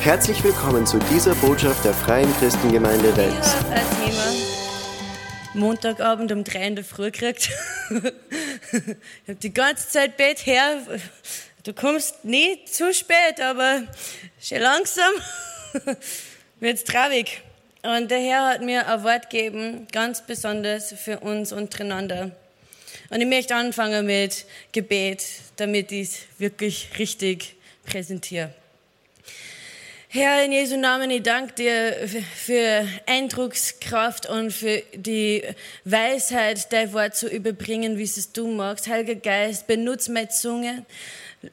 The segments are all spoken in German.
Herzlich willkommen zu dieser Botschaft der Freien Christengemeinde Wels. Ich habe ein Thema Montagabend um drei in der Früh gekriegt. ich habe die ganze Zeit Bett her. Du kommst nie zu spät, aber schon langsam wird's traurig. Und der Herr hat mir ein Wort gegeben, ganz besonders für uns untereinander. Und ich möchte anfangen mit Gebet, damit ich es wirklich richtig präsentiere. Herr, in Jesu Namen, ich danke dir für Eindruckskraft und für die Weisheit, dein Wort zu überbringen, wie es du magst. Heiliger Geist, benutze meine Zunge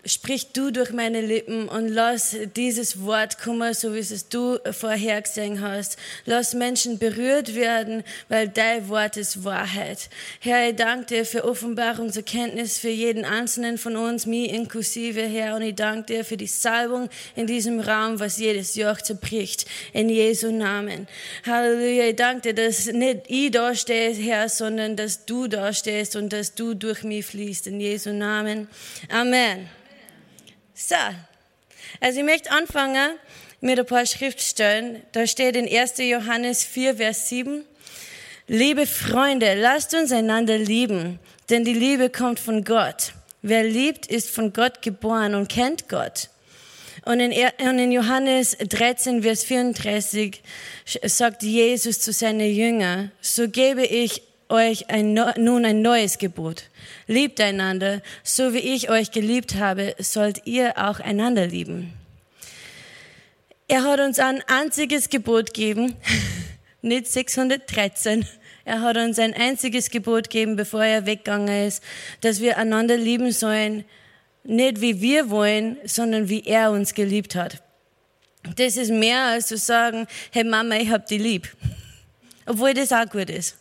Sprich du durch meine Lippen und lass dieses Wort kommen, so wie es du vorhergesehen hast. Lass Menschen berührt werden, weil dein Wort ist Wahrheit. Herr, ich danke dir für Offenbarungserkenntnis für jeden einzelnen von uns, mir inklusive, Herr. Und ich danke dir für die Salbung in diesem Raum, was jedes Joch zerbricht. In Jesu Namen. Halleluja. Ich danke dir, dass nicht ich da stehe, Herr, sondern dass du da stehst und dass du durch mich fließt. In Jesu Namen. Amen. So, also ich möchte anfangen mit ein paar Schriftstellen. Da steht in 1. Johannes 4, Vers 7. Liebe Freunde, lasst uns einander lieben, denn die Liebe kommt von Gott. Wer liebt, ist von Gott geboren und kennt Gott. Und in, Johannes 13, Vers 34 sagt Jesus zu seinen Jüngern, so gebe ich euch ein, nun ein neues Gebot. Liebt einander, so wie ich euch geliebt habe, sollt ihr auch einander lieben. Er hat uns ein einziges Gebot gegeben, nicht 613. Er hat uns ein einziges Gebot gegeben, bevor er weggegangen ist, dass wir einander lieben sollen, nicht wie wir wollen, sondern wie er uns geliebt hat. Das ist mehr als zu sagen, hey Mama, ich hab dich lieb. Obwohl das auch gut ist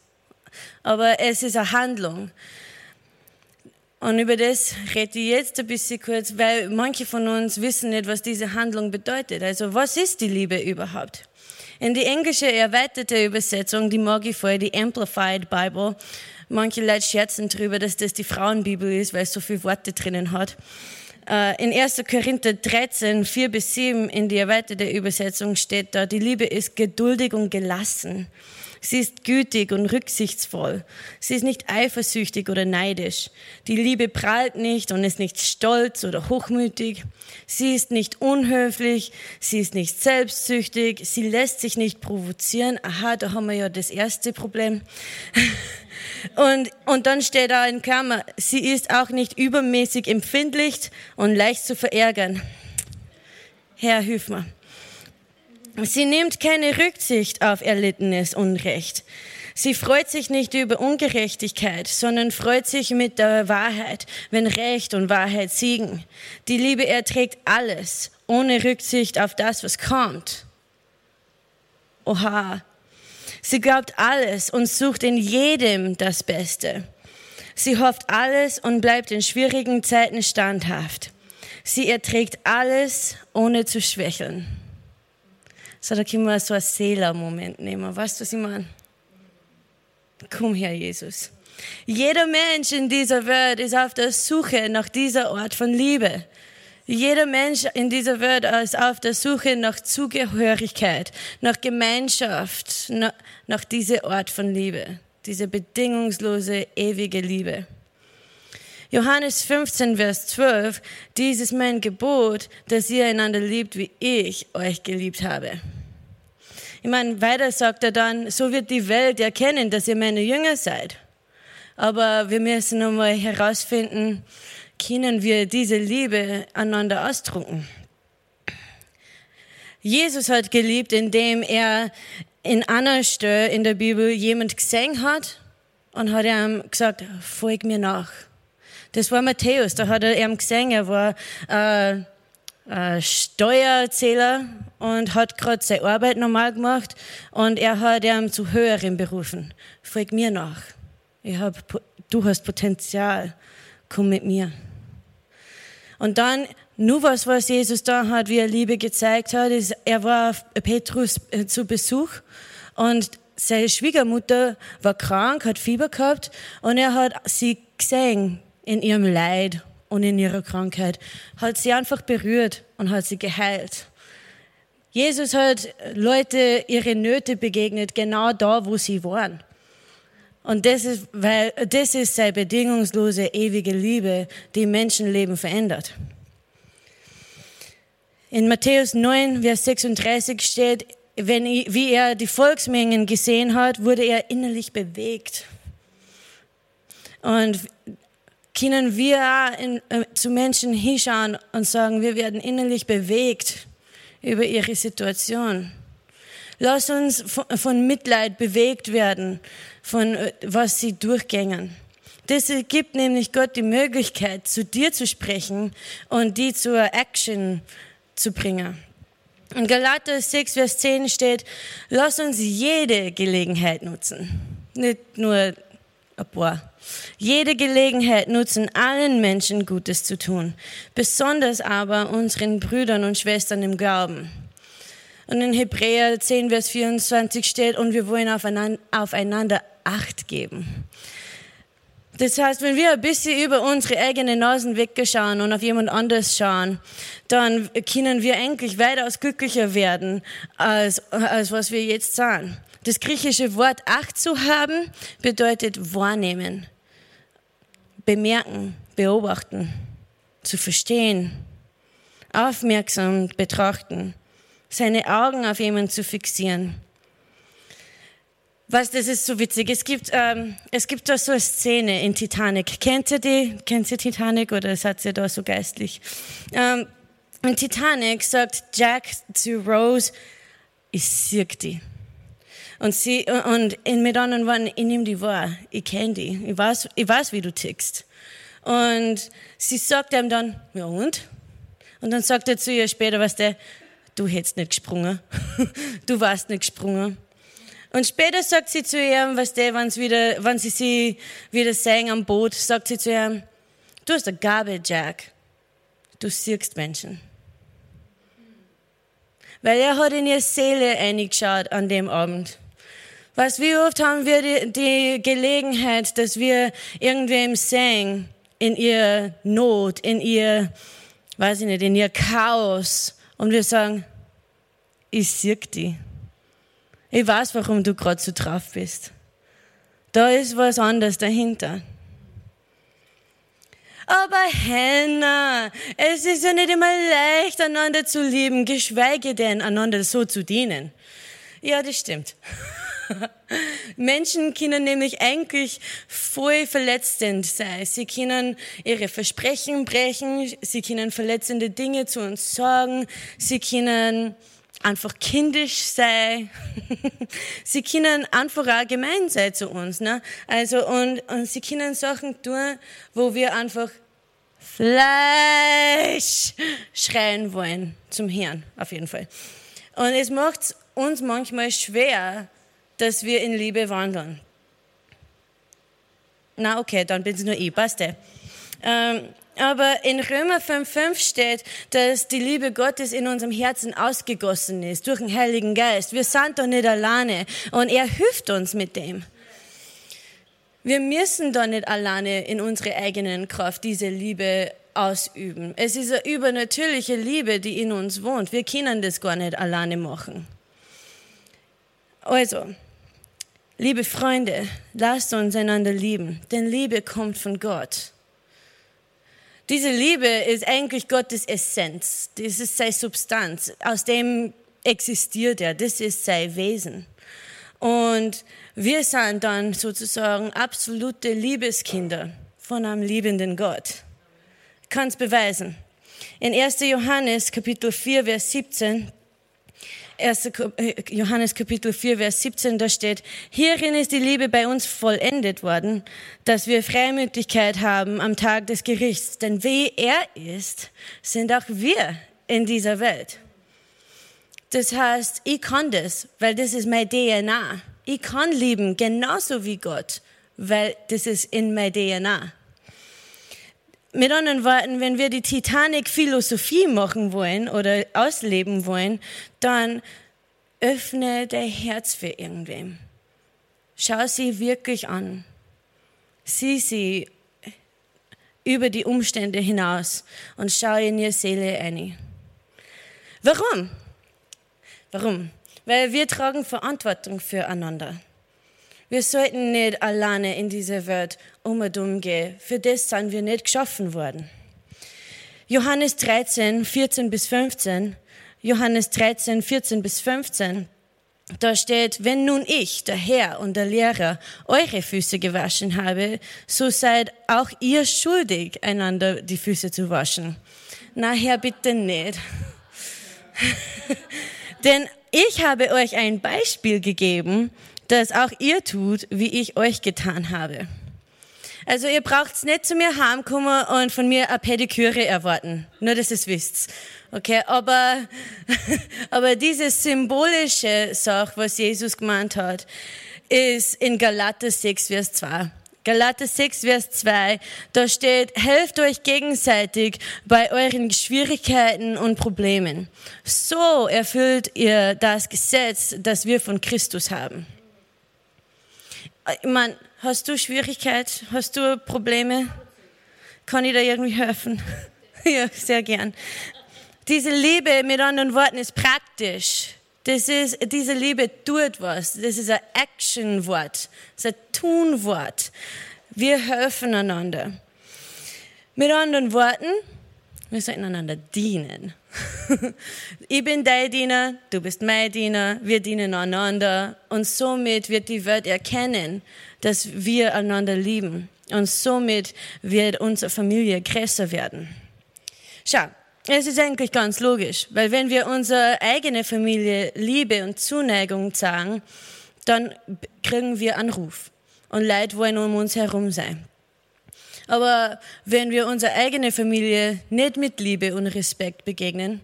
aber es ist eine Handlung. Und über das rede ich jetzt ein bisschen kurz, weil manche von uns wissen nicht, was diese Handlung bedeutet. Also was ist die Liebe überhaupt? In die englische erweiterte Übersetzung, die mag ich voll, die Amplified Bible, manche Leute scherzen darüber, dass das die Frauenbibel ist, weil es so viele Worte drinnen hat. Äh, in 1. Korinther 13, 4 bis 7 in die erweiterte Übersetzung steht da, die Liebe ist geduldig und gelassen. Sie ist gütig und rücksichtsvoll. Sie ist nicht eifersüchtig oder neidisch. Die Liebe prahlt nicht und ist nicht stolz oder hochmütig. Sie ist nicht unhöflich. Sie ist nicht selbstsüchtig. Sie lässt sich nicht provozieren. Aha, da haben wir ja das erste Problem. Und, und dann steht da in Klammer, sie ist auch nicht übermäßig empfindlich und leicht zu verärgern. Herr, hilf. Sie nimmt keine Rücksicht auf erlittenes Unrecht. Sie freut sich nicht über Ungerechtigkeit, sondern freut sich mit der Wahrheit, wenn Recht und Wahrheit siegen. Die Liebe erträgt alles, ohne Rücksicht auf das, was kommt. Oha. Sie glaubt alles und sucht in jedem das Beste. Sie hofft alles und bleibt in schwierigen Zeiten standhaft. Sie erträgt alles, ohne zu schwächeln. So, da können wir so einen Seeler-Moment nehmen. Weißt du, was ich meine? Komm her, Jesus. Jeder Mensch in dieser Welt ist auf der Suche nach dieser Art von Liebe. Jeder Mensch in dieser Welt ist auf der Suche nach Zugehörigkeit, nach Gemeinschaft, nach, nach dieser Art von Liebe, diese bedingungslose, ewige Liebe. Johannes 15, Vers 12, dies ist mein Gebot, dass ihr einander liebt, wie ich euch geliebt habe. Ich meine, weiter sagt er dann, so wird die Welt erkennen, dass ihr meine Jünger seid. Aber wir müssen nochmal herausfinden, können wir diese Liebe einander ausdrucken. Jesus hat geliebt, indem er in einer Stelle in der Bibel jemand gesehen hat und hat ihm gesagt, folg mir nach. Das war Matthäus, da hat er ihm gesehen, er war äh, äh, Steuerzähler und hat gerade seine Arbeit normal gemacht und er hat ihm zu höheren berufen. Folg mir nach. Ich hab, du hast Potenzial. Komm mit mir. Und dann, nur was, was Jesus da hat, wie er Liebe gezeigt hat, ist, er war auf Petrus äh, zu Besuch und seine Schwiegermutter war krank, hat Fieber gehabt und er hat sie gesehen in ihrem Leid und in ihrer Krankheit, hat sie einfach berührt und hat sie geheilt. Jesus hat Leute ihre Nöte begegnet, genau da, wo sie waren. Und das ist, weil, das ist seine bedingungslose, ewige Liebe, die Menschenleben verändert. In Matthäus 9, Vers 36 steht, wenn, wie er die Volksmengen gesehen hat, wurde er innerlich bewegt. Und können wir in, äh, zu Menschen hinschauen und sagen, wir werden innerlich bewegt über ihre Situation. Lass uns von, von Mitleid bewegt werden, von äh, was sie durchgängen. Das gibt nämlich Gott die Möglichkeit, zu dir zu sprechen und die zur Action zu bringen. In Galater 6, Vers 10 steht, lass uns jede Gelegenheit nutzen. Nicht nur ein paar. Jede Gelegenheit nutzen, allen Menschen Gutes zu tun, besonders aber unseren Brüdern und Schwestern im Glauben. Und in Hebräer 10, Vers 24 steht, und wir wollen aufeinander Acht geben. Das heißt, wenn wir ein bisschen über unsere eigenen Nasen weggeschauen und auf jemand anderes schauen, dann können wir eigentlich weitaus glücklicher werden, als, als was wir jetzt sagen. Das griechische Wort Acht zu haben bedeutet wahrnehmen, bemerken, beobachten, zu verstehen, aufmerksam betrachten, seine Augen auf jemanden zu fixieren. Was, das ist so witzig. Es gibt, ähm, es gibt da so eine Szene in Titanic. Kennt ihr die? Kennt ihr Titanic oder seid ihr da so geistlich? Ähm, in Titanic sagt Jack zu Rose, ich sehe die. Und sie, und mit anderen Worten, ich nehme die wahr. Ich kenne die. Ich weiß, ich weiß, wie du tickst. Und sie sagt ihm dann, ja und? Und dann sagt er zu ihr später, was der, du hättest nicht gesprungen. du warst nicht gesprungen. Und später sagt sie zu ihm, was der, wenn sie wieder, wenn sie sie wieder sehen am Boot, sagt sie zu ihm, du hast eine Gabe, Jack. Du siehst Menschen. Weil er hat in ihre Seele eingeschaut an dem Abend. Was, wie oft haben wir die, die Gelegenheit, dass wir irgendwem sehen, in ihr Not, in ihr, weiß ich nicht, in ihr Chaos, und wir sagen, ich sehe die. Ich weiß, warum du gerade so drauf bist. Da ist was anderes dahinter. Aber Hannah, es ist ja nicht immer leicht, einander zu lieben, geschweige denn, einander so zu dienen. Ja, das stimmt. Menschen können nämlich eigentlich voll verletzend sein. Sie können ihre Versprechen brechen, sie können verletzende Dinge zu uns sagen, sie können einfach kindisch sein. sie können einfach auch gemein sein zu uns. Ne? Also, und, und sie können Sachen tun, wo wir einfach Fleisch schreien wollen zum Herrn, auf jeden Fall. Und es macht uns manchmal schwer, dass wir in Liebe wandeln. Na okay, dann bin es nur ich, passt ähm, aber in Römer 5,5 steht, dass die Liebe Gottes in unserem Herzen ausgegossen ist durch den Heiligen Geist. Wir sind doch nicht alleine und er hilft uns mit dem. Wir müssen doch nicht alleine in unserer eigenen Kraft diese Liebe ausüben. Es ist eine übernatürliche Liebe, die in uns wohnt. Wir können das gar nicht alleine machen. Also, liebe Freunde, lasst uns einander lieben, denn Liebe kommt von Gott. Diese Liebe ist eigentlich Gottes Essenz, das ist seine Substanz, aus dem existiert er, das ist sein Wesen. Und wir sind dann sozusagen absolute Liebeskinder von einem liebenden Gott. Ich kann es beweisen. In 1. Johannes Kapitel 4, Vers 17 1. Äh, Johannes Kapitel 4, Vers 17, da steht, hierin ist die Liebe bei uns vollendet worden, dass wir Freimütigkeit haben am Tag des Gerichts. Denn wie er ist, sind auch wir in dieser Welt. Das heißt, ich kann das, weil das ist mein DNA. Ich kann lieben genauso wie Gott, weil das ist in mein DNA. Mit anderen Worten, wenn wir die Titanic-Philosophie machen wollen oder ausleben wollen, dann öffne dein Herz für irgendwem. Schau sie wirklich an. Sieh sie über die Umstände hinaus und schau in ihre Seele ein. Warum? Warum? Weil wir tragen Verantwortung füreinander. Wir sollten nicht alleine in dieser Welt umgehen. Für das sind wir nicht geschaffen worden. Johannes 13, 14 bis 15. Johannes 13, 14 bis 15. Da steht, wenn nun ich, der Herr und der Lehrer, eure Füße gewaschen habe, so seid auch ihr schuldig, einander die Füße zu waschen. Na, Herr, bitte nicht. Denn ich habe euch ein Beispiel gegeben, dass auch ihr tut, wie ich euch getan habe. Also ihr braucht's nicht zu mir heimkommen und von mir eine Pediküre erwarten. Nur, dass ihr es wisst. Okay, aber, aber diese symbolische Sache, was Jesus gemeint hat, ist in Galater 6, Vers 2. Galater 6, Vers 2, da steht, helft euch gegenseitig bei euren Schwierigkeiten und Problemen. So erfüllt ihr das Gesetz, das wir von Christus haben. Ich meine, hast du Schwierigkeit? Hast du Probleme? Kann ich da irgendwie helfen? ja, sehr gern. Diese Liebe, mit anderen Worten, ist praktisch. Das ist, diese Liebe tut was. Das ist ein Action-Wort. Das ist ein Tun-Wort. Wir helfen einander. Mit anderen Worten, wir sollten einander dienen. ich bin dein Diener, du bist mein Diener, wir dienen einander und somit wird die Welt erkennen, dass wir einander lieben und somit wird unsere Familie größer werden. Schau, es ist eigentlich ganz logisch, weil wenn wir unsere eigene Familie Liebe und Zuneigung zeigen, dann kriegen wir Anruf und Leute wollen um uns herum sein. Aber wenn wir unserer eigenen Familie nicht mit Liebe und Respekt begegnen,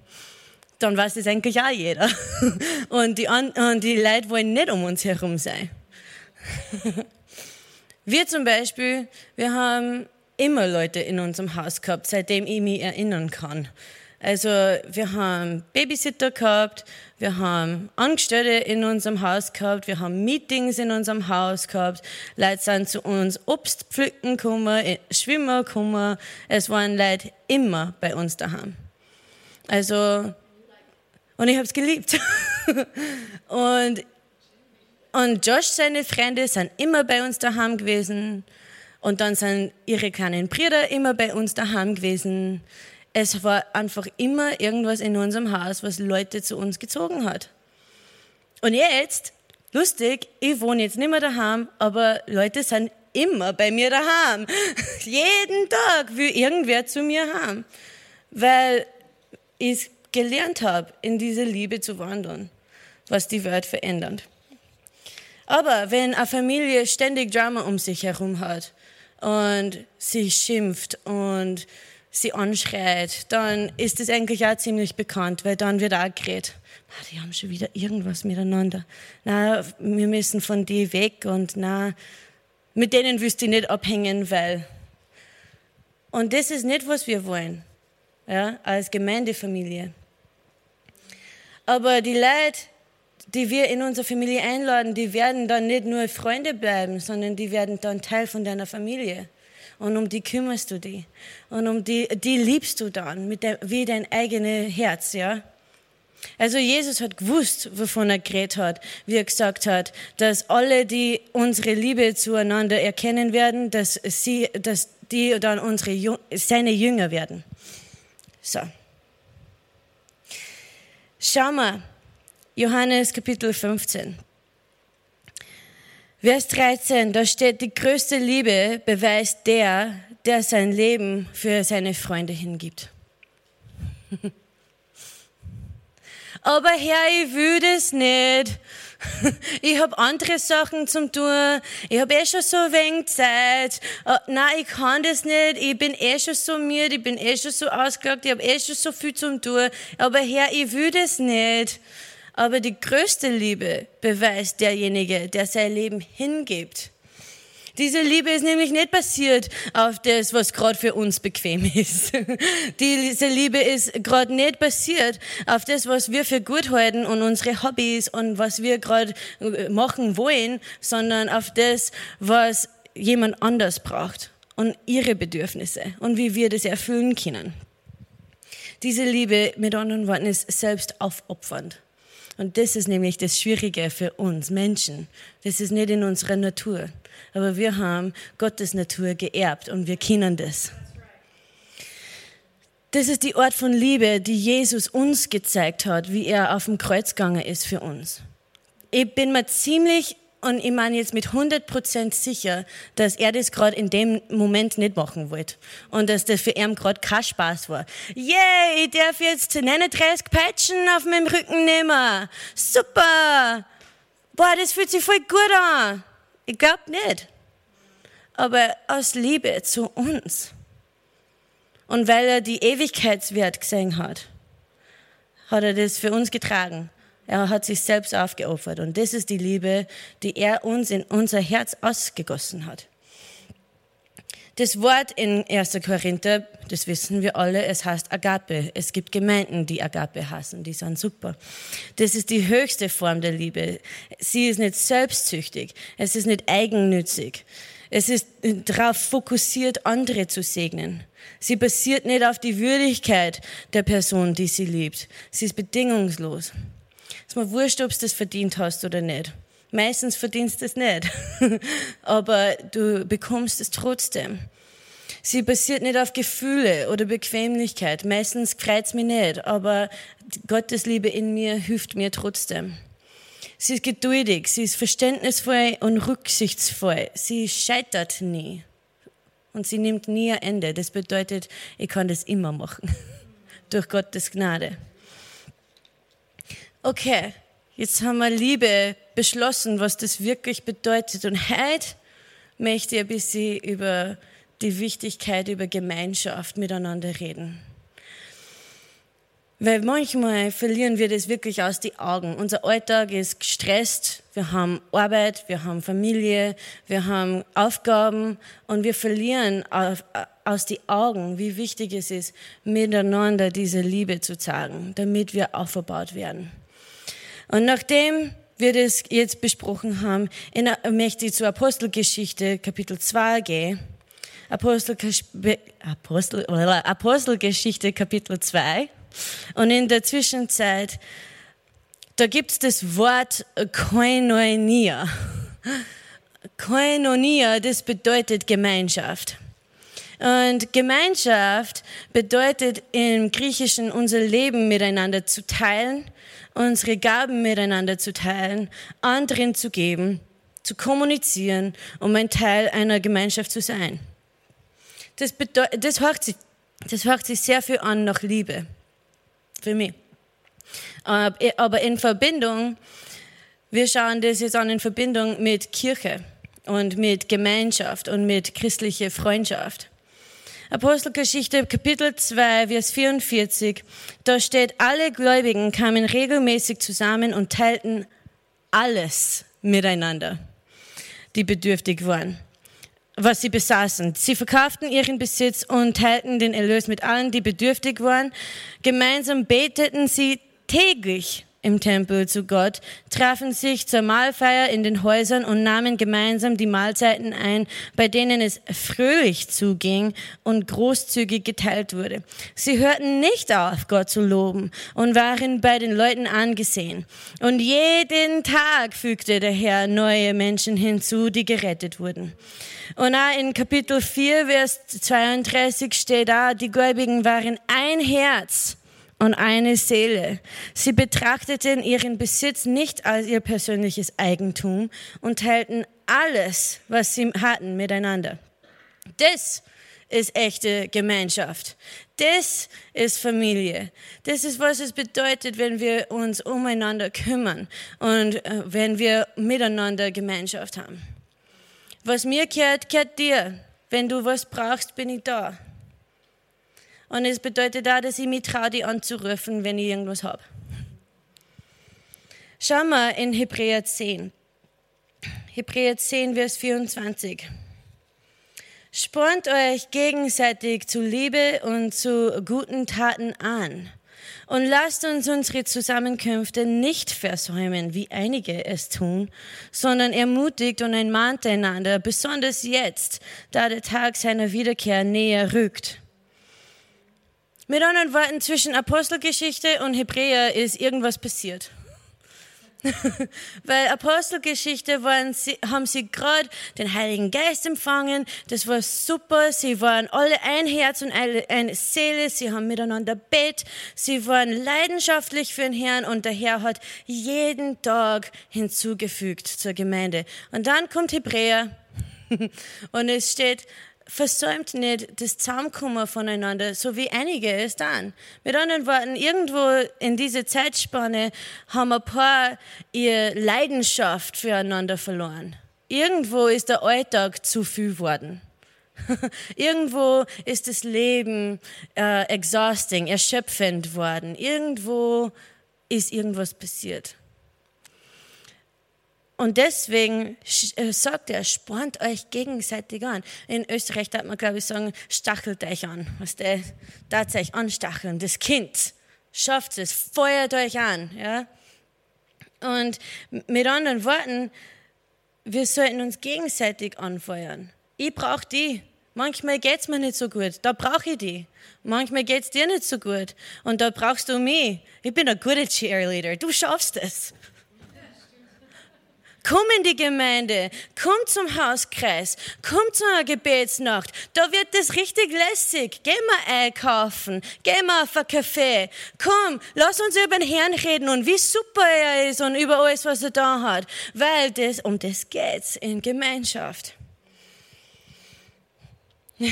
dann weiß das eigentlich auch jeder. Und die, und die Leute wollen nicht um uns herum sein. Wir zum Beispiel, wir haben immer Leute in unserem Haus gehabt, seitdem ich mich erinnern kann. Also wir haben Babysitter gehabt, wir haben Angestellte in unserem Haus gehabt, wir haben Meetings in unserem Haus gehabt, Leute sind zu uns Obst pflücken gekommen, äh, schwimmen gekommen. Es waren Leute immer bei uns daheim. Also, und ich habe es geliebt. und, und Josh, seine Freunde, sind immer bei uns daheim gewesen. Und dann sind ihre kleinen Brüder immer bei uns daheim gewesen es war einfach immer irgendwas in unserem Haus, was Leute zu uns gezogen hat. Und jetzt, lustig, ich wohne jetzt nicht mehr daheim, aber Leute sind immer bei mir daheim. Jeden Tag will irgendwer zu mir haben, weil ich gelernt habe, in diese Liebe zu wandern, was die Welt verändert. Aber wenn eine Familie ständig Drama um sich herum hat und sie schimpft und sie anschreit, dann ist es eigentlich auch ziemlich bekannt, weil dann wird auch geredet. Na, die haben schon wieder irgendwas miteinander. Na, wir müssen von die weg und na, mit denen willst du nicht abhängen, weil. Und das ist nicht, was wir wollen, ja, als Gemeindefamilie. Aber die Leute, die wir in unsere Familie einladen, die werden dann nicht nur Freunde bleiben, sondern die werden dann Teil von deiner Familie und um die kümmerst du dich. Und um die, die liebst du dann mit der, wie dein eigenes Herz, ja. Also Jesus hat gewusst, wovon er geredet hat, wie er gesagt hat, dass alle, die unsere Liebe zueinander erkennen werden, dass sie, dass die dann unsere, seine Jünger werden. So. Schau mal, Johannes Kapitel 15. Vers 13, da steht, die größte Liebe beweist der, der sein Leben für seine Freunde hingibt. Aber Herr, ich will das nicht. Ich habe andere Sachen zum tun. Ich habe eh schon so wenig Zeit. Uh, nein, ich kann das nicht. Ich bin eh schon so müde. Ich bin eh schon so ausgelagt. Ich habe eh schon so viel zum tun. Aber Herr, ich will das nicht. Aber die größte Liebe beweist derjenige, der sein Leben hingibt. Diese Liebe ist nämlich nicht basiert auf das, was gerade für uns bequem ist. Diese Liebe ist gerade nicht basiert auf das, was wir für gut halten und unsere Hobbys und was wir gerade äh, machen wollen, sondern auf das, was jemand anders braucht und ihre Bedürfnisse und wie wir das erfüllen können. Diese Liebe, mit anderen Worten, ist selbst aufopfernd. Und das ist nämlich das Schwierige für uns Menschen. Das ist nicht in unserer Natur. Aber wir haben Gottes Natur geerbt und wir kennen das. Das ist die Art von Liebe, die Jesus uns gezeigt hat, wie er auf dem Kreuz gegangen ist für uns. Ich bin mir ziemlich und ich meine jetzt mit 100% sicher, dass er das gerade in dem Moment nicht machen wollte. Und dass das für ihn gerade kein Spaß war. Yeah, ich darf jetzt 39 Peitschen auf meinem Rücken nehmen. Super. Boah, das fühlt sich voll gut an. Ich glaube nicht. Aber aus Liebe zu uns. Und weil er die Ewigkeitswert gesehen hat, hat er das für uns getragen. Er hat sich selbst aufgeopfert. Und das ist die Liebe, die er uns in unser Herz ausgegossen hat. Das Wort in 1. Korinther, das wissen wir alle, es heißt Agape. Es gibt Gemeinden, die Agape hassen, die sind super. Das ist die höchste Form der Liebe. Sie ist nicht selbstsüchtig, es ist nicht eigennützig. Es ist darauf fokussiert, andere zu segnen. Sie basiert nicht auf die Würdigkeit der Person, die sie liebt. Sie ist bedingungslos. Ist mir wurscht, ob du das verdient hast oder nicht. Meistens verdienst du es nicht, aber du bekommst es trotzdem. Sie basiert nicht auf Gefühle oder Bequemlichkeit. Meistens freut es mich nicht, aber Gottes Liebe in mir hilft mir trotzdem. Sie ist geduldig, sie ist verständnisvoll und rücksichtsvoll. Sie scheitert nie. Und sie nimmt nie ein Ende. Das bedeutet, ich kann das immer machen. Durch Gottes Gnade. Okay, jetzt haben wir Liebe beschlossen, was das wirklich bedeutet. Und heute möchte ich ein bisschen über die Wichtigkeit, über Gemeinschaft miteinander reden. Weil manchmal verlieren wir das wirklich aus den Augen. Unser Alltag ist gestresst. Wir haben Arbeit, wir haben Familie, wir haben Aufgaben und wir verlieren aus den Augen, wie wichtig es ist, miteinander diese Liebe zu zeigen, damit wir aufgebaut werden. Und nachdem wir das jetzt besprochen haben, in, möchte ich zur Apostelgeschichte Kapitel 2 gehen. Apostel, Apostel, Apostelgeschichte Kapitel 2. Und in der Zwischenzeit, da gibt es das Wort Koinonia. Koinonia, das bedeutet Gemeinschaft. Und Gemeinschaft bedeutet im Griechischen unser Leben miteinander zu teilen unsere Gaben miteinander zu teilen, anderen zu geben, zu kommunizieren, um ein Teil einer Gemeinschaft zu sein. Das, das, hört sich, das hört sich sehr viel an nach Liebe. Für mich. Aber in Verbindung, wir schauen das jetzt an in Verbindung mit Kirche und mit Gemeinschaft und mit christlicher Freundschaft. Apostelgeschichte Kapitel 2, Vers 44, da steht, alle Gläubigen kamen regelmäßig zusammen und teilten alles miteinander, die bedürftig waren, was sie besaßen. Sie verkauften ihren Besitz und teilten den Erlös mit allen, die bedürftig waren. Gemeinsam beteten sie täglich im Tempel zu Gott, trafen sich zur Mahlfeier in den Häusern und nahmen gemeinsam die Mahlzeiten ein, bei denen es fröhlich zuging und großzügig geteilt wurde. Sie hörten nicht auf, Gott zu loben und waren bei den Leuten angesehen. Und jeden Tag fügte der Herr neue Menschen hinzu, die gerettet wurden. Und auch in Kapitel 4, Vers 32 steht da, die Gläubigen waren ein Herz und eine Seele. Sie betrachteten ihren Besitz nicht als ihr persönliches Eigentum und teilten alles, was sie hatten, miteinander. Das ist echte Gemeinschaft. Das ist Familie. Das ist, was es bedeutet, wenn wir uns umeinander kümmern und äh, wenn wir miteinander Gemeinschaft haben. Was mir gehört, gehört dir. Wenn du was brauchst, bin ich da. Und es bedeutet auch, dass ich mich traue, die anzurufen, wenn ich irgendwas habe. Schau mal in Hebräer 10. Hebräer 10, Vers 24. Spornt euch gegenseitig zu Liebe und zu guten Taten an. Und lasst uns unsere Zusammenkünfte nicht versäumen, wie einige es tun, sondern ermutigt und ermahnt einander, besonders jetzt, da der Tag seiner Wiederkehr näher rückt. Mit anderen Worten, zwischen Apostelgeschichte und Hebräer ist irgendwas passiert. Weil Apostelgeschichte waren sie, haben sie gerade den Heiligen Geist empfangen. Das war super. Sie waren alle ein Herz und eine Seele. Sie haben miteinander bett. Sie waren leidenschaftlich für den Herrn und der Herr hat jeden Tag hinzugefügt zur Gemeinde. Und dann kommt Hebräer und es steht, versäumt nicht das Zusammenkommen voneinander, so wie einige es dann. Mit anderen Worten, irgendwo in dieser Zeitspanne haben ein paar ihre Leidenschaft füreinander verloren. Irgendwo ist der Alltag zu viel worden. Irgendwo ist das Leben äh, exhausting, erschöpfend worden. Irgendwo ist irgendwas passiert. Und deswegen äh, sagt er, spornt euch gegenseitig an. In Österreich darf man, glaube ich, sagen, stachelt euch an. Was der darf euch anstacheln. Das Kind schafft es, feuert euch an. Ja? Und mit anderen Worten, wir sollten uns gegenseitig anfeuern. Ich brauche die. Manchmal geht's mir nicht so gut, da brauche ich die. Manchmal geht's dir nicht so gut und da brauchst du mich. Ich bin ein guter Cheerleader, du schaffst es. Komm in die Gemeinde, komm zum Hauskreis, komm zu einer Gebetsnacht. Da wird es richtig lässig. Geh mal einkaufen, geh mal auf ein Café. Komm, lass uns über den Herrn reden und wie super er ist und über alles, was er da hat. Weil das, um das geht's in Gemeinschaft.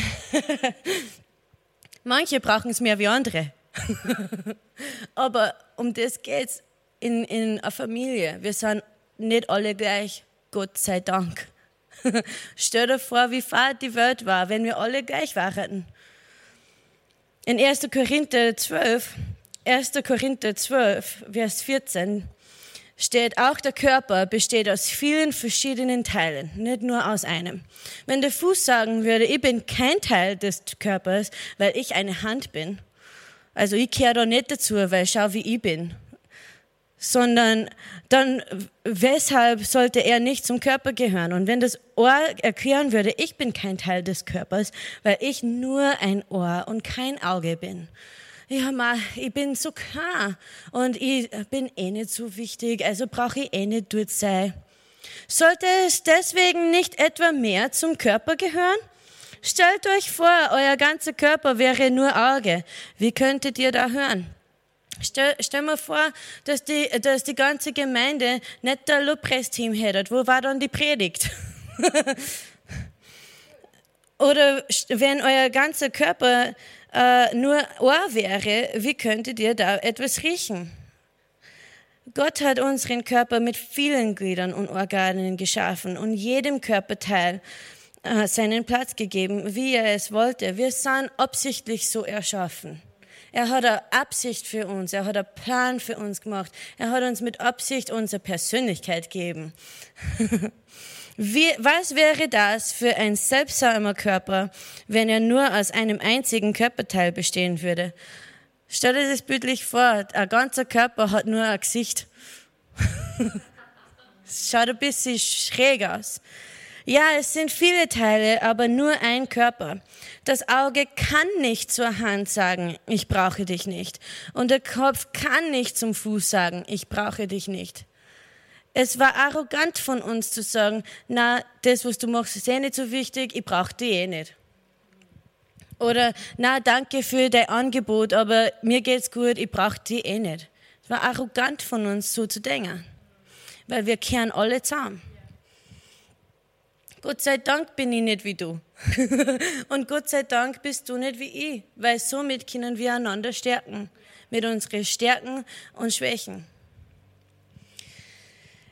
Manche brauchen es mehr wie andere. Aber um das geht's in, in einer Familie. Wir sind nicht alle gleich, Gott sei Dank. Stell dir vor, wie fad die Welt war, wenn wir alle gleich waren. In 1. Korinther 12, 1. Korinther 12, Vers 14 steht, auch der Körper besteht aus vielen verschiedenen Teilen, nicht nur aus einem. Wenn der Fuß sagen würde, ich bin kein Teil des Körpers, weil ich eine Hand bin, also ich kehre da nicht dazu, weil schau, wie ich bin, sondern dann weshalb sollte er nicht zum Körper gehören? Und wenn das Ohr erklären würde, ich bin kein Teil des Körpers, weil ich nur ein Ohr und kein Auge bin. Ja, ma, ich bin so klar und ich bin eh nicht so wichtig, also brauche ich eh nicht dort sein. Sollte es deswegen nicht etwa mehr zum Körper gehören? Stellt euch vor, euer ganzer Körper wäre nur Auge. Wie könntet ihr da hören? Stell, stell mir vor, dass die, dass die ganze Gemeinde nicht der Lobpreisteam hätte. Wo war dann die Predigt? Oder wenn euer ganzer Körper äh, nur Ohr wäre, wie könntet ihr da etwas riechen? Gott hat unseren Körper mit vielen Gliedern und Organen geschaffen und jedem Körperteil äh, seinen Platz gegeben, wie er es wollte. Wir sind absichtlich so erschaffen. Er hat eine Absicht für uns, er hat einen Plan für uns gemacht. Er hat uns mit Absicht unsere Persönlichkeit gegeben. Wie, was wäre das für ein seltsamer Körper, wenn er nur aus einem einzigen Körperteil bestehen würde? Stell dir das bildlich vor, ein ganzer Körper hat nur ein Gesicht. Schaut ein bisschen schräg aus. Ja, es sind viele Teile, aber nur ein Körper. Das Auge kann nicht zur Hand sagen, ich brauche dich nicht. Und der Kopf kann nicht zum Fuß sagen, ich brauche dich nicht. Es war arrogant von uns zu sagen, na, das, was du machst, ist eh nicht so wichtig, ich brauche dich eh nicht. Oder, na, danke für dein Angebot, aber mir geht's gut, ich brauche dich eh nicht. Es war arrogant von uns, so zu denken. Weil wir kehren alle zusammen. Gott sei Dank bin ich nicht wie du. und Gott sei Dank bist du nicht wie ich, weil somit können wir einander stärken mit unseren Stärken und Schwächen.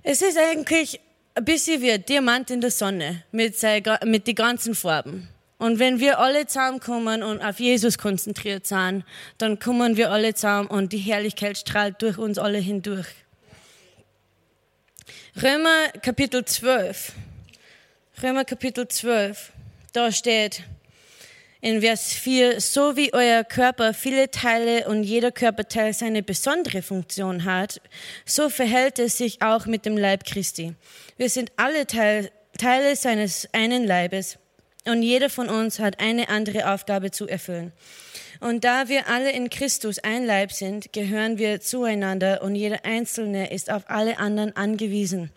Es ist eigentlich ein bisschen wie ein Diamant in der Sonne mit, mit den ganzen Farben. Und wenn wir alle zusammenkommen und auf Jesus konzentriert sind, dann kommen wir alle zusammen und die Herrlichkeit strahlt durch uns alle hindurch. Römer Kapitel 12. Römer Kapitel 12, da steht in Vers 4, so wie euer Körper viele Teile und jeder Körperteil seine besondere Funktion hat, so verhält es sich auch mit dem Leib Christi. Wir sind alle Teil, Teile seines einen Leibes und jeder von uns hat eine andere Aufgabe zu erfüllen. Und da wir alle in Christus ein Leib sind, gehören wir zueinander und jeder Einzelne ist auf alle anderen angewiesen.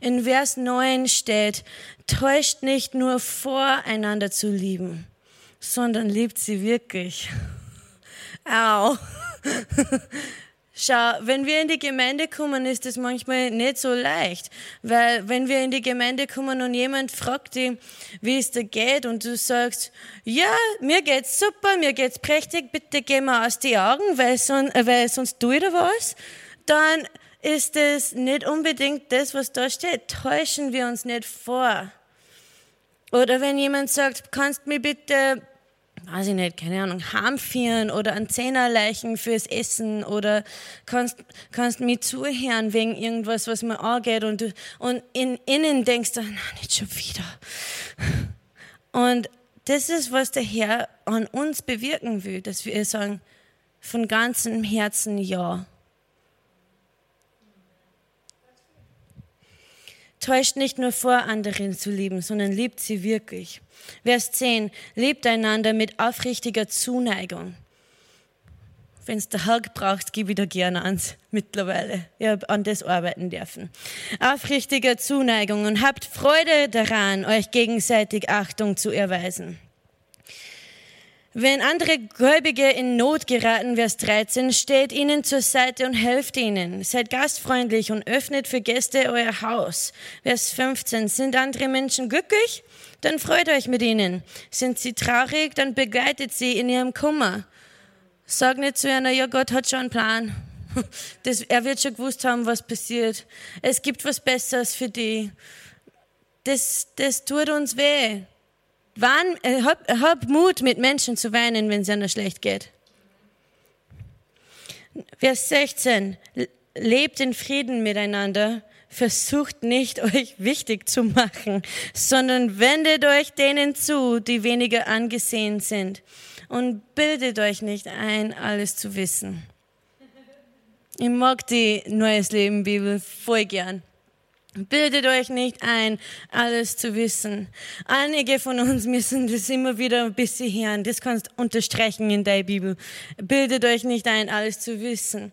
In Vers 9 steht, täuscht nicht nur voreinander zu lieben, sondern liebt sie wirklich. Au. Schau, wenn wir in die Gemeinde kommen, ist es manchmal nicht so leicht, weil wenn wir in die Gemeinde kommen und jemand fragt dich, wie es dir geht und du sagst, ja, mir geht's super, mir geht's prächtig, bitte geh mal aus die Augen, weil, son weil sonst tue ich da was, dann ist es nicht unbedingt das, was da steht. Täuschen wir uns nicht vor. Oder wenn jemand sagt, kannst mir bitte weiß ich nicht, keine Ahnung, heimführen oder ein Zehnerleichen fürs Essen oder kannst, kannst mir zuhören wegen irgendwas, was mir angeht und du, und in, innen denkst du, na, nicht schon wieder. Und das ist, was der Herr an uns bewirken will, dass wir sagen, von ganzem Herzen ja. Täuscht nicht nur vor, anderen zu lieben, sondern liebt sie wirklich. Vers 10. Liebt einander mit aufrichtiger Zuneigung. Wenn es der Hulk braucht, gebe da gerne ans mittlerweile. Ich habe an das arbeiten dürfen. Aufrichtiger Zuneigung und habt Freude daran, euch gegenseitig Achtung zu erweisen. Wenn andere Gläubige in Not geraten, Vers 13, steht ihnen zur Seite und helft ihnen. Seid gastfreundlich und öffnet für Gäste euer Haus. Vers 15, sind andere Menschen glücklich? Dann freut euch mit ihnen. Sind sie traurig? Dann begleitet sie in ihrem Kummer. Sag nicht zu einer, ja, Gott hat schon einen Plan. Das, er wird schon gewusst haben, was passiert. Es gibt was Besseres für die. Das, das tut uns weh. Wann, äh, hab, hab Mut, mit Menschen zu weinen, wenn es ihnen schlecht geht. Vers 16. Lebt in Frieden miteinander. Versucht nicht, euch wichtig zu machen, sondern wendet euch denen zu, die weniger angesehen sind. Und bildet euch nicht ein, alles zu wissen. Ich mag die Neues Leben Bibel voll gern. Bildet euch nicht ein, alles zu wissen. Einige von uns müssen das immer wieder ein bisschen hören. Das kannst du unterstreichen in der Bibel. Bildet euch nicht ein, alles zu wissen.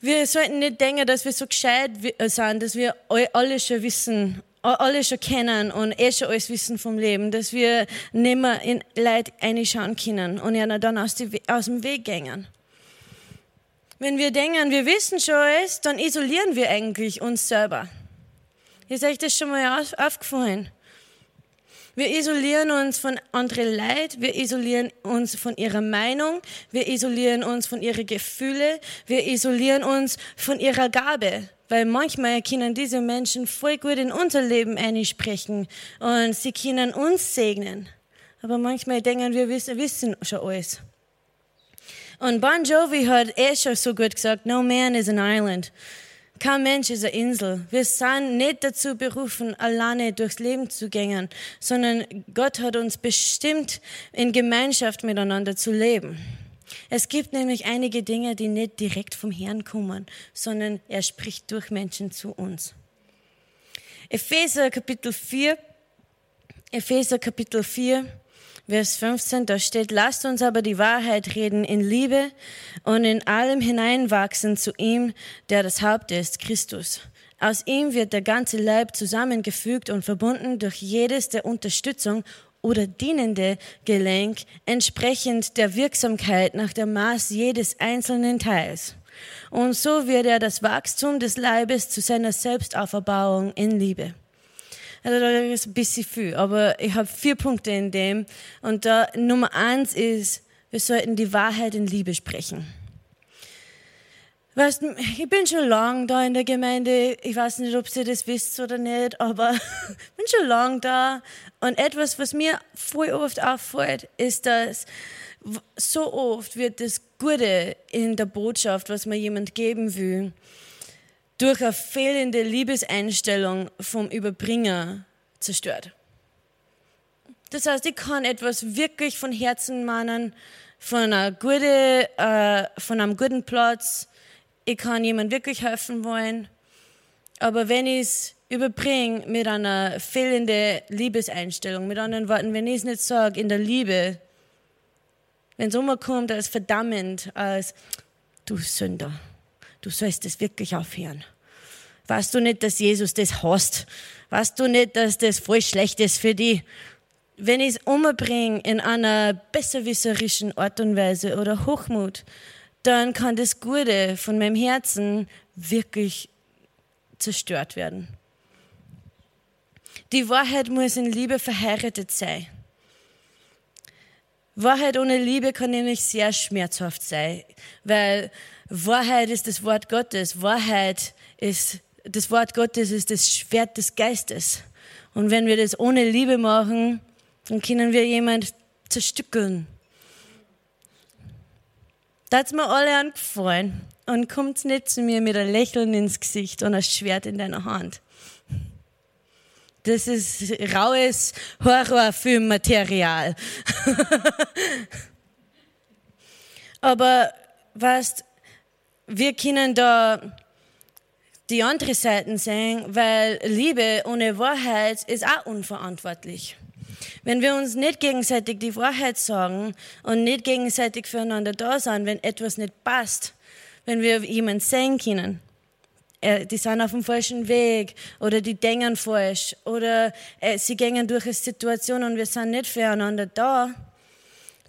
Wir sollten nicht denken, dass wir so gescheit sind, dass wir alles schon wissen, alles schon kennen und eh schon alles wissen vom Leben, dass wir nicht mehr in Leid reinschauen können und ihnen dann aus, aus dem Weg gehen. Wenn wir denken, wir wissen schon alles, dann isolieren wir eigentlich uns selber. Ist euch das schon mal aufgefallen? Wir isolieren uns von anderen Leid, wir isolieren uns von ihrer Meinung, wir isolieren uns von ihren Gefühlen, wir isolieren uns von ihrer Gabe. Weil manchmal können diese Menschen voll gut in unser Leben einsprechen und sie können uns segnen. Aber manchmal denken wir, wir wissen schon alles. Und Bon Jovi hat eh schon so gut gesagt, no man is an island. Kein Mensch ist eine Insel. Wir sind nicht dazu berufen, alleine durchs Leben zu gehen, sondern Gott hat uns bestimmt, in Gemeinschaft miteinander zu leben. Es gibt nämlich einige Dinge, die nicht direkt vom Herrn kommen, sondern er spricht durch Menschen zu uns. Epheser Kapitel 4, Epheser Kapitel 4, Vers 15, da steht, lasst uns aber die Wahrheit reden in Liebe und in allem hineinwachsen zu ihm, der das Haupt ist, Christus. Aus ihm wird der ganze Leib zusammengefügt und verbunden durch jedes der Unterstützung oder dienende Gelenk entsprechend der Wirksamkeit nach der Maß jedes einzelnen Teils. Und so wird er das Wachstum des Leibes zu seiner Selbstauferbauung in Liebe. Also da ist ein bisschen viel, aber ich habe vier Punkte in dem. Und da Nummer eins ist, wir sollten die Wahrheit in Liebe sprechen. Weißt, ich bin schon lang da in der Gemeinde. Ich weiß nicht, ob ihr das wisst oder nicht, aber ich bin schon lang da. Und etwas, was mir voll oft auffällt, ist, dass so oft wird das Gute in der Botschaft, was man jemand geben will, durch eine fehlende Liebeseinstellung vom Überbringer zerstört. Das heißt, ich kann etwas wirklich von Herzen meinen, von, einer gute, äh, von einem guten Platz. Ich kann jemandem wirklich helfen wollen. Aber wenn ich es überbringe mit einer fehlenden Liebeseinstellung, mit anderen Worten, wenn ich es nicht sage in der Liebe, wenn es umkommt als verdammend, als du Sünder, du sollst es wirklich aufhören. Weißt du nicht, dass Jesus das hasst? Weißt du nicht, dass das voll schlecht ist für dich? Wenn ich es umbringe in einer besserwisserischen Art und Weise oder Hochmut, dann kann das Gute von meinem Herzen wirklich zerstört werden. Die Wahrheit muss in Liebe verheiratet sein. Wahrheit ohne Liebe kann nämlich sehr schmerzhaft sein, weil Wahrheit ist das Wort Gottes. Wahrheit ist, das Wort Gottes ist das Schwert des Geistes. Und wenn wir das ohne Liebe machen, dann können wir jemand zerstückeln. Da hat mir alle angefallen und kommt nicht zu mir mit einem Lächeln ins Gesicht und ein Schwert in deiner Hand. Das ist raues Horrorfilmmaterial. Aber weißt, wir können da die andere Seiten sehen, weil Liebe ohne Wahrheit ist auch unverantwortlich. Wenn wir uns nicht gegenseitig die Wahrheit sagen und nicht gegenseitig füreinander da sind, wenn etwas nicht passt, wenn wir jemanden sehen können, äh, die sind auf dem falschen Weg oder die denken falsch oder äh, sie gehen durch eine Situation und wir sind nicht füreinander da,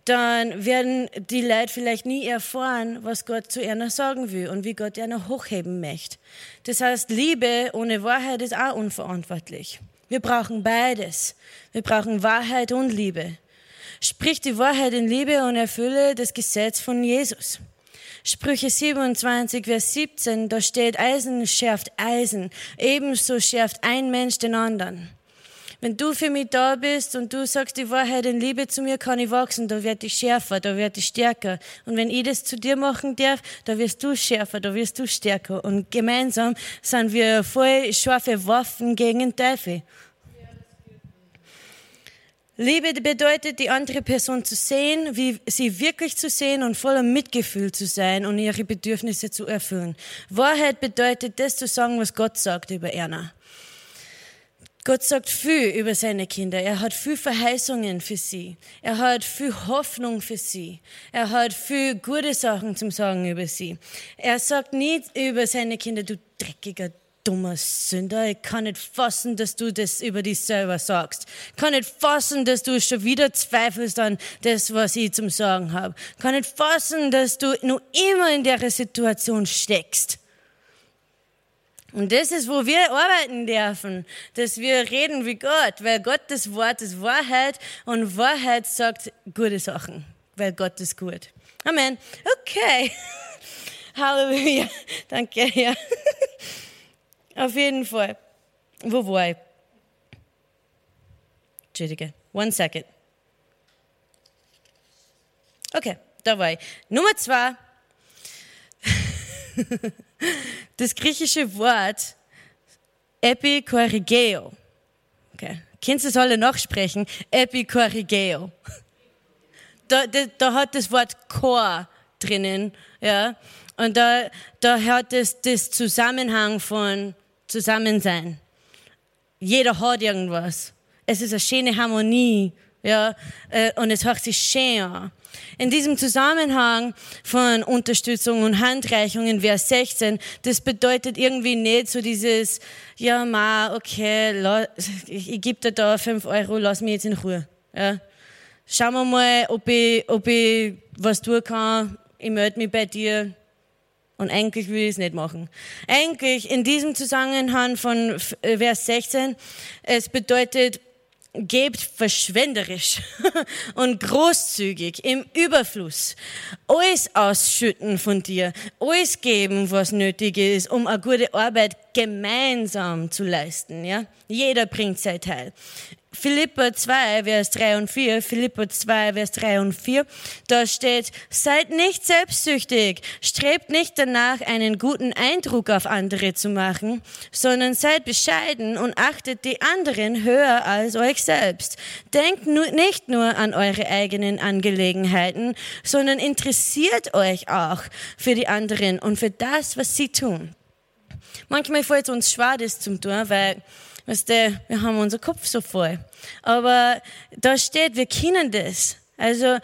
dann werden die Leute vielleicht nie erfahren, was Gott zu ihnen sagen will und wie Gott ihnen hochheben möchte. Das heißt, Liebe ohne Wahrheit ist auch unverantwortlich. Wir brauchen beides. Wir brauchen Wahrheit und Liebe. Sprich die Wahrheit in Liebe und erfülle das Gesetz von Jesus. Sprüche 27, Vers 17, da steht, Eisen schärft Eisen, ebenso schärft ein Mensch den anderen. Wenn du für mich da bist und du sagst die Wahrheit in Liebe zu mir, kann ich wachsen, da werde ich schärfer, da werde ich stärker. Und wenn ich das zu dir machen darf, da wirst du schärfer, da wirst du stärker. Und gemeinsam sind wir voll scharfe Waffen gegen den Teufel. Liebe bedeutet, die andere Person zu sehen, wie sie wirklich zu sehen und voller Mitgefühl zu sein und ihre Bedürfnisse zu erfüllen. Wahrheit bedeutet, das zu sagen, was Gott sagt über Erna. Gott sagt viel über seine Kinder. Er hat viel Verheißungen für sie. Er hat viel Hoffnung für sie. Er hat viel gute Sachen zum Sagen über sie. Er sagt nicht über seine Kinder, du dreckiger dummer Sünder, ich kann nicht fassen, dass du das über dich selber sagst. Ich kann nicht fassen, dass du schon wieder zweifelst an das, was ich zum Sagen habe. Ich kann nicht fassen, dass du nur immer in der Situation steckst. Und das ist, wo wir arbeiten dürfen, dass wir reden wie Gott, weil Gottes Wort ist Wahrheit und Wahrheit sagt gute Sachen, weil Gott ist gut. Amen. Okay. Halleluja. Danke, ja. Auf jeden Fall. Wo war ich? Entschuldige. One second. Okay, da war ich. Nummer zwei. Das griechische Wort epikorigeo. Okay. Kennst du es alle nachsprechen? Epikorigeo. Da, da, da hat das Wort Chor drinnen, ja. Und da, da hat es das Zusammenhang von Zusammensein. Jeder hat irgendwas. Es ist eine schöne Harmonie, ja, äh, und es hört sich schön an. In diesem Zusammenhang von Unterstützung und Handreichung in Vers 16, das bedeutet irgendwie nicht so dieses, ja, ma, okay, ich, gebe dir da fünf Euro, lass mich jetzt in Ruhe. Ja. Schauen wir mal, ob ich, ob ich was tun kann. Ich melde mich bei dir. Und eigentlich will ich es nicht machen. Eigentlich in diesem Zusammenhang von äh, Vers 16, es bedeutet, gebt verschwenderisch und großzügig im Überfluss. Alles ausschütten von dir, alles geben, was nötig ist, um eine gute Arbeit gemeinsam zu leisten. Ja? Jeder bringt sein Teil. Philippa 2, Vers 3 und 4, Philippa 2, Vers 3 und 4, da steht, seid nicht selbstsüchtig, strebt nicht danach, einen guten Eindruck auf andere zu machen, sondern seid bescheiden und achtet die anderen höher als euch selbst. Denkt nur, nicht nur an eure eigenen Angelegenheiten, sondern interessiert euch auch für die anderen und für das, was sie tun. Manchmal fällt es uns schwer, das zu tun, weil Weißt du, wir haben unseren Kopf so voll. Aber da steht, wir können das. Also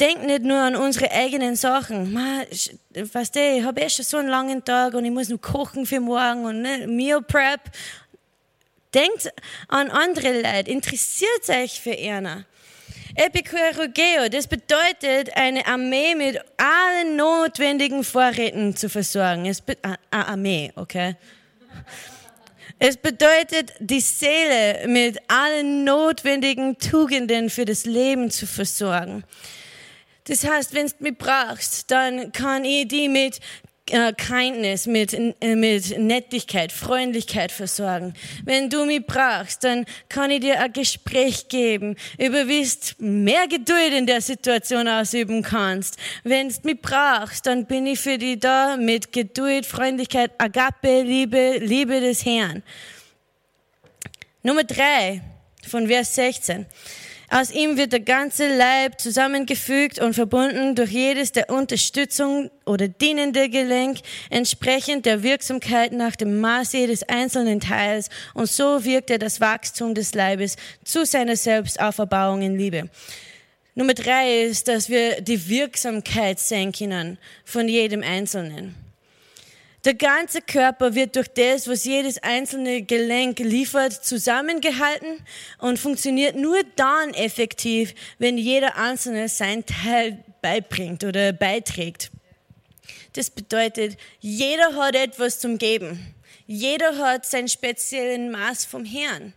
denk nicht nur an unsere eigenen Sachen. Was ich habe eh schon so einen langen Tag und ich muss noch kochen für morgen und ne, Meal Prep. Denkt an andere Leute, interessiert euch für einer. Epikuregeo, das bedeutet, eine Armee mit allen notwendigen Vorräten zu versorgen. Es ah, Armee, okay? Es bedeutet, die Seele mit allen notwendigen Tugenden für das Leben zu versorgen. Das heißt, wenn du mich brauchst, dann kann ich die mit äh, Kindness, mit, äh, mit Nettigkeit, Freundlichkeit versorgen. Wenn du mich brauchst, dann kann ich dir ein Gespräch geben, über wie du mehr Geduld in der Situation ausüben kannst. Wenn du mich brauchst, dann bin ich für dich da mit Geduld, Freundlichkeit, Agape, Liebe, Liebe des Herrn. Nummer drei von Vers 16. Aus ihm wird der ganze Leib zusammengefügt und verbunden durch jedes der Unterstützung oder dienende Gelenk, entsprechend der Wirksamkeit nach dem Maß jedes einzelnen Teils. Und so wirkt er das Wachstum des Leibes zu seiner Selbstauferbauung in Liebe. Nummer drei ist, dass wir die Wirksamkeit sehen können von jedem Einzelnen. Der ganze Körper wird durch das, was jedes einzelne Gelenk liefert, zusammengehalten und funktioniert nur dann effektiv, wenn jeder Einzelne sein Teil beibringt oder beiträgt. Das bedeutet, jeder hat etwas zum Geben. Jeder hat sein speziellen Maß vom Herrn.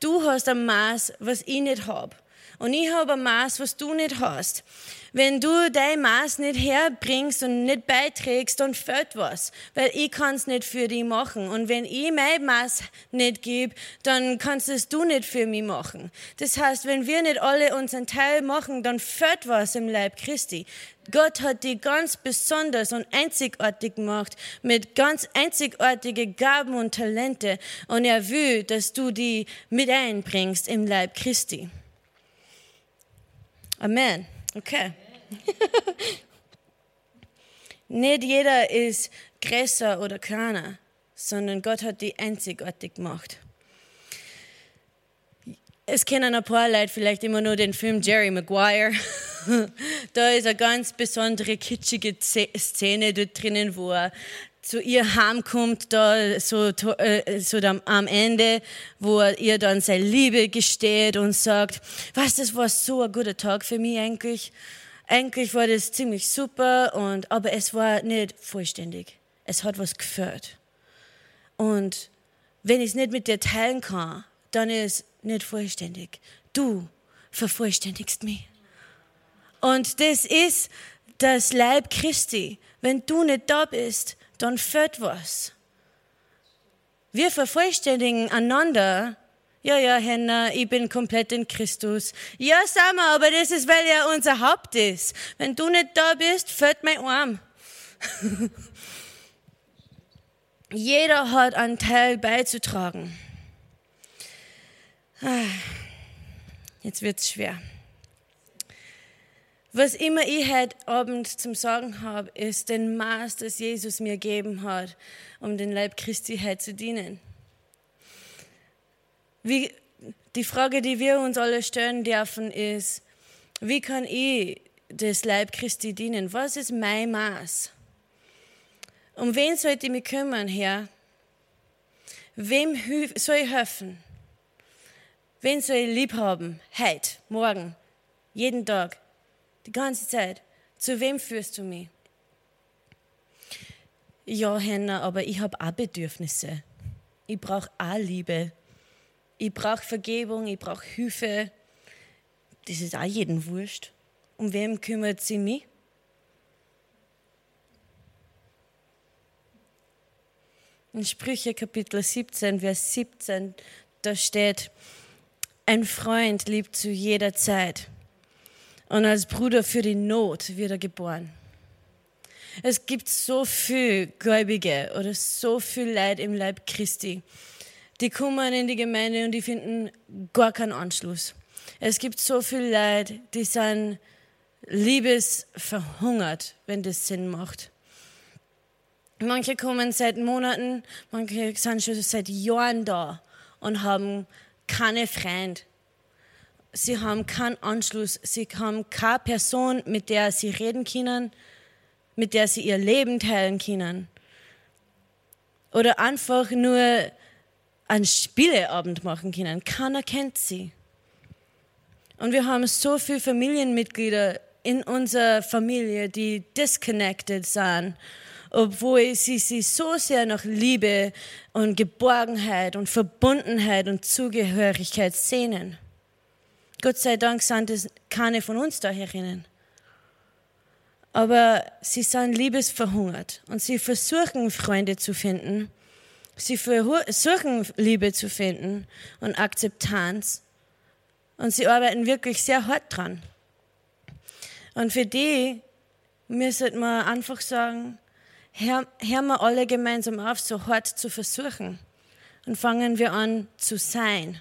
Du hast ein Maß, was ich nicht habe. Und ich habe ein Maß, was du nicht hast. Wenn du dein Maß nicht herbringst und nicht beiträgst, dann fällt was, weil ich kann es nicht für dich machen. Und wenn ich mein Maß nicht gebe, dann kannst es du nicht für mich machen. Das heißt, wenn wir nicht alle unseren Teil machen, dann fällt was im Leib Christi. Gott hat dich ganz besonders und einzigartig gemacht mit ganz einzigartigen Gaben und Talente und er will, dass du die mit einbringst im Leib Christi. Amen. Okay. Nicht jeder ist größer oder kleiner, sondern Gott hat die einzigartig gemacht. Es kennen ein paar Leute vielleicht immer nur den Film Jerry Maguire. da ist eine ganz besondere kitschige Szene dort drinnen, wo er zu ihr heimkommt, da so, äh, so am Ende, wo er ihr dann seine Liebe gesteht und sagt, was, das war so ein guter Tag für mich eigentlich. Eigentlich war das ziemlich super, und, aber es war nicht vollständig. Es hat was gefällt. Und wenn ich es nicht mit dir teilen kann, dann ist es nicht vollständig. Du vervollständigst mich. Und das ist das Leib Christi. Wenn du nicht da bist, dann fällt was. Wir vervollständigen einander. Ja, ja, Henna, ich bin komplett in Christus. Ja, sag mal, aber das ist, weil er unser Haupt ist. Wenn du nicht da bist, fällt mein Arm. Jeder hat einen Teil beizutragen. Ah, jetzt wird's schwer. Was immer ich heute Abend zum Sagen habe, ist den Maß, das Jesus mir gegeben hat, um den Leib Christi heute zu dienen. Wie, die Frage, die wir uns alle stellen dürfen, ist, wie kann ich das Leib Christi dienen? Was ist mein Maß? Um wen sollte ich mich kümmern, Herr? Wem soll ich helfen? Wen soll ich lieb haben? Heute, morgen, jeden Tag? Die ganze Zeit. Zu wem führst du mich? Ja, Henna, aber ich habe auch Bedürfnisse. Ich brauche auch Liebe. Ich brauche Vergebung, ich brauche Hilfe. Das ist auch jedem wurscht. Um wem kümmert sie mich? In Sprüche Kapitel 17, Vers 17, da steht, ein Freund liebt zu jeder Zeit und als Bruder für die Not wird er geboren. Es gibt so viel Gläubige oder so viel Leid im Leib Christi. Die kommen in die Gemeinde und die finden gar keinen Anschluss. Es gibt so viel Leid, die sind liebesverhungert, wenn das Sinn macht. Manche kommen seit Monaten, manche sind schon seit Jahren da und haben keine Freunde sie haben keinen Anschluss, sie haben keine Person, mit der sie reden können, mit der sie ihr Leben teilen können. Oder einfach nur einen Spieleabend machen können. Keiner kennt sie. Und wir haben so viele Familienmitglieder in unserer Familie, die disconnected sind, obwohl sie sich so sehr nach Liebe und Geborgenheit und Verbundenheit und Zugehörigkeit sehnen. Gott sei Dank sind es keine von uns da herinnen. Aber sie sind liebesverhungert und sie versuchen Freunde zu finden. Sie versuchen Liebe zu finden und Akzeptanz. Und sie arbeiten wirklich sehr hart dran. Und für die müssen wir einfach sagen, hören wir alle gemeinsam auf, so hart zu versuchen. Und fangen wir an zu sein.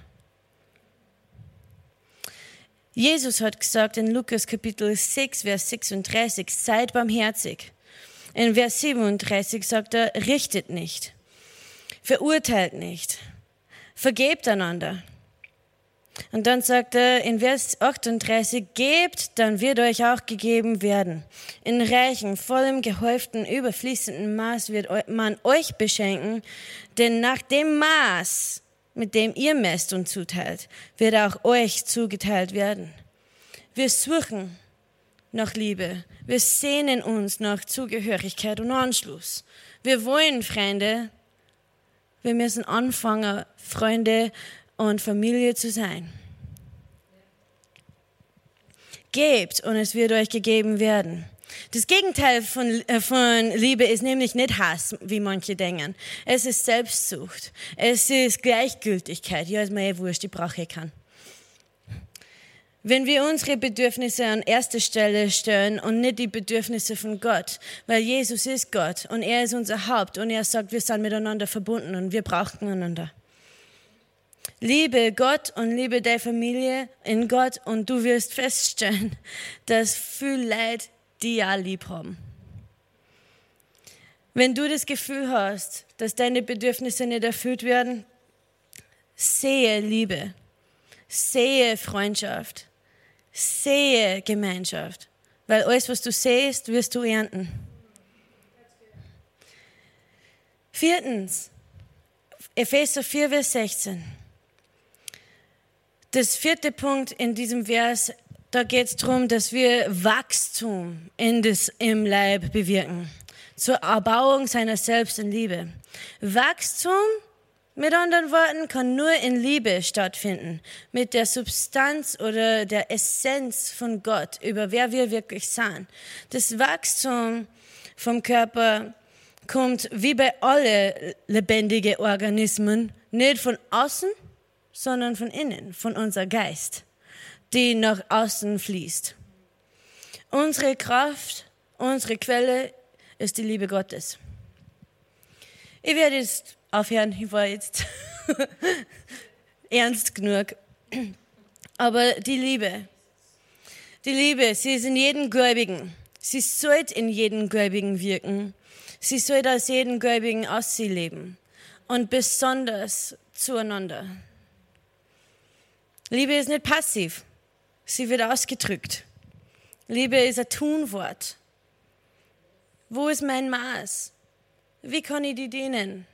Jesus hat gesagt in Lukas Kapitel 6, Vers 36, seid barmherzig. In Vers 37 sagt er, richtet nicht, verurteilt nicht, vergebt einander. Und dann sagt er in Vers 38, gebt, dann wird euch auch gegeben werden. In reichem, vollem, gehäuften, überfließenden Maß wird man euch beschenken, denn nach dem Maß, mit dem ihr messt und zuteilt, wird auch euch zugeteilt werden. Wir suchen nach Liebe. Wir sehnen uns nach Zugehörigkeit und Anschluss. Wir wollen Freunde. Wir müssen anfangen, Freunde und Familie zu sein. Gebt und es wird euch gegeben werden. Das Gegenteil von, äh, von Liebe ist nämlich nicht Hass, wie manche denken. Es ist Selbstsucht. Es ist Gleichgültigkeit. Ja, ist mir eh wurscht, ich brauche eh keinen. Wenn wir unsere Bedürfnisse an erste Stelle stellen und nicht die Bedürfnisse von Gott, weil Jesus ist Gott und er ist unser Haupt und er sagt, wir sind miteinander verbunden und wir brauchen einander. Liebe Gott und liebe deine Familie in Gott und du wirst feststellen, dass viel Leid die ja lieb haben. Wenn du das Gefühl hast, dass deine Bedürfnisse nicht erfüllt werden, sehe Liebe, sehe Freundschaft, sehe Gemeinschaft, weil alles, was du siehst, wirst du ernten. Viertens, Epheser 4, Vers 16. Das vierte Punkt in diesem Vers da geht es darum, dass wir Wachstum in das, im Leib bewirken. Zur Erbauung seiner selbst in Liebe. Wachstum, mit anderen Worten, kann nur in Liebe stattfinden. Mit der Substanz oder der Essenz von Gott, über wer wir wirklich sind. Das Wachstum vom Körper kommt wie bei allen lebendigen Organismen nicht von außen, sondern von innen, von unser Geist die nach außen fließt. Unsere Kraft, unsere Quelle ist die Liebe Gottes. Ich werde jetzt aufhören, ich war jetzt ernst genug. Aber die Liebe, die Liebe, sie ist in jedem Gläubigen. Sie sollte in jedem Gläubigen wirken. Sie sollte aus jedem Gläubigen aus sie leben. Und besonders zueinander. Liebe ist nicht passiv. Sie wird ausgedrückt. Liebe ist ein Tunwort. Wo ist mein Maß? Wie kann ich dir dienen?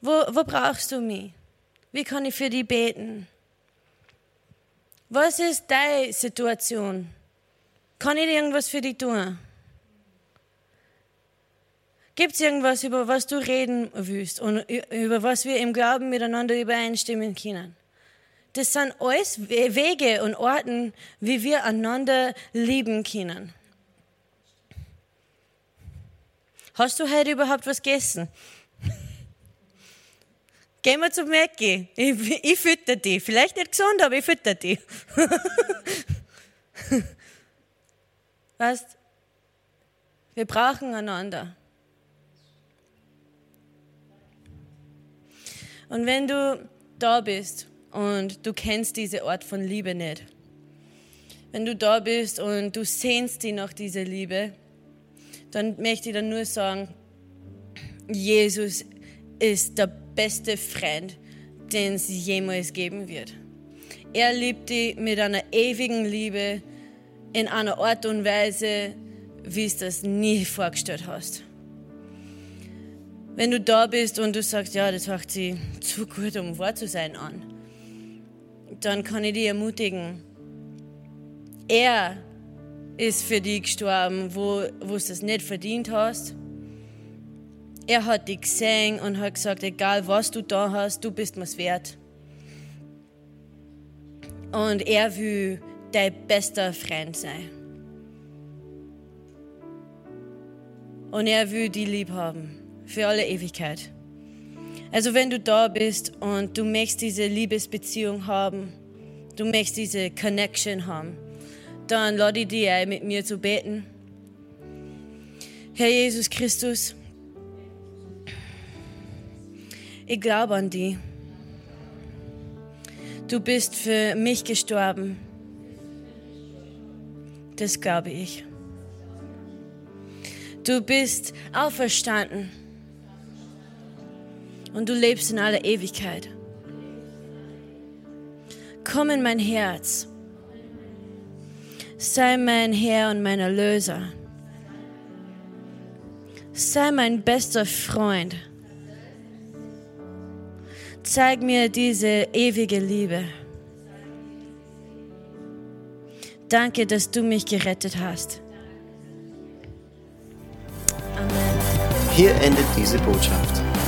Wo, wo brauchst du mich? Wie kann ich für dich beten? Was ist deine Situation? Kann ich irgendwas für dich tun? Gibt es irgendwas, über was du reden willst und über was wir im Glauben miteinander übereinstimmen können? Das sind alles Wege und Orten, wie wir einander lieben können. Hast du heute überhaupt was gegessen? Gehen wir zum Mäcki. Ich, ich fütter die. Vielleicht nicht gesund, aber ich fütter die. weißt, wir brauchen einander. Und wenn du da bist und du kennst diese Art von Liebe nicht. Wenn du da bist und du sehnst dich nach dieser Liebe, dann möchte ich dir nur sagen, Jesus ist der beste Freund, den es jemals geben wird. Er liebt dich mit einer ewigen Liebe in einer Art und Weise, wie es das nie vorgestellt hast. Wenn du da bist und du sagst, ja, das macht sie zu gut, um wahr zu sein an, dann kann ich dich ermutigen. Er ist für dich gestorben, wo, wo du es nicht verdient hast. Er hat dich gesehen und hat gesagt, egal was du da hast, du bist mir's wert. Und er will dein bester Freund sein. Und er will die lieb haben für alle Ewigkeit. Also wenn du da bist und du möchtest diese Liebesbeziehung haben, du möchtest diese Connection haben, dann lade ich dich ein, mit mir zu beten. Herr Jesus Christus, ich glaube an dich. Du bist für mich gestorben. Das glaube ich. Du bist auferstanden und du lebst in aller Ewigkeit. Komm in mein Herz. Sei mein Herr und mein Erlöser. Sei mein bester Freund. Zeig mir diese ewige Liebe. Danke, dass du mich gerettet hast. Amen. Hier endet diese Botschaft.